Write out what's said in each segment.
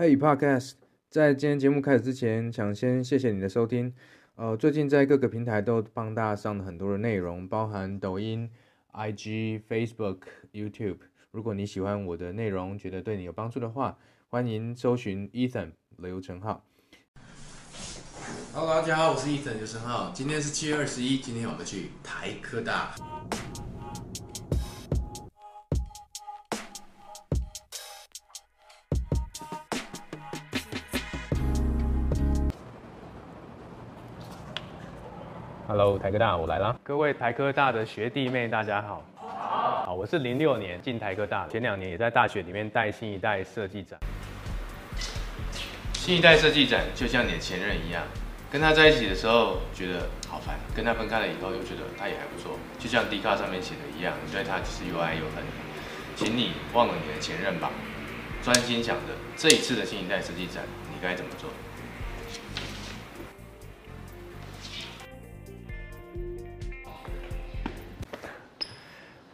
Hey Podcast，在今天节目开始之前，想先谢谢你的收听。呃，最近在各个平台都帮大家上了很多的内容，包含抖音、IG、Facebook、YouTube。如果你喜欢我的内容，觉得对你有帮助的话，欢迎搜寻 Ethan 刘成浩。Hello，大家好，我是 Ethan 刘成浩。今天是七月二十一，今天我们去台科大。Hello，台科大，我来啦。各位台科大的学弟妹，大家好。好，我是零六年进台科大，前两年也在大学里面带新一代设计展。新一代设计展就像你的前任一样，跟他在一起的时候觉得好烦，跟他分开了以后又觉得他也还不错，就像 D 卡上面写的一样，你对他就是又爱又恨。请你忘了你的前任吧，专心想着这一次的新一代设计展，你该怎么做。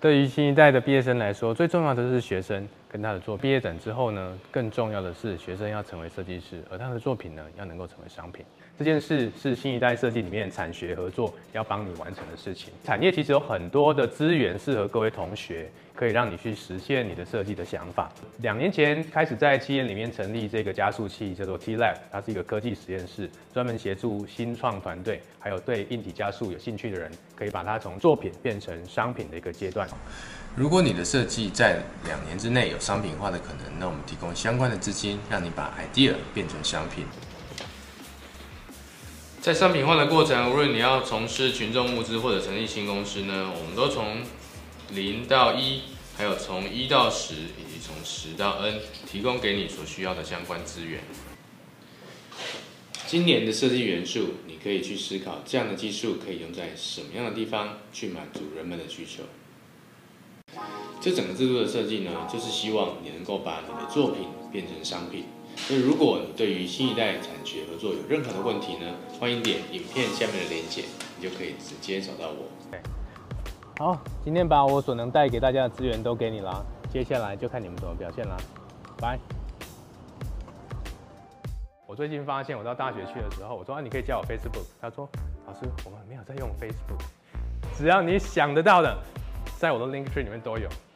对于新一代的毕业生来说，最重要的是学生。跟他的作品。毕业展之后呢，更重要的是学生要成为设计师，而他的作品呢，要能够成为商品。这件事是新一代设计里面产学合作要帮你完成的事情。产业其实有很多的资源适合各位同学，可以让你去实现你的设计的想法。两年前开始在企业里面成立这个加速器，叫做 T Lab，它是一个科技实验室，专门协助新创团队，还有对硬体加速有兴趣的人，可以把它从作品变成商品的一个阶段。如果你的设计在两年之内有商品化的可能，那我们提供相关的资金，让你把 idea 变成商品。在商品化的过程，无论你要从事群众募资或者成立新公司呢，我们都从零到一，还有从一到十，以及从十到 N，提供给你所需要的相关资源。今年的设计元素，你可以去思考这样的技术可以用在什么样的地方，去满足人们的需求。这整个制度的设计呢，就是希望你能够把你的作品变成商品。所以，如果你对于新一代产学合作有任何的问题呢，欢迎点影片下面的链接，你就可以直接找到我。好，今天把我所能带给大家的资源都给你了，接下来就看你们怎么表现了。拜。我最近发现，我到大学去的时候，我说啊，你可以加我 Facebook。他说，老师，我们没有在用 Facebook。只要你想得到的，在我的 Linktree 里面都有，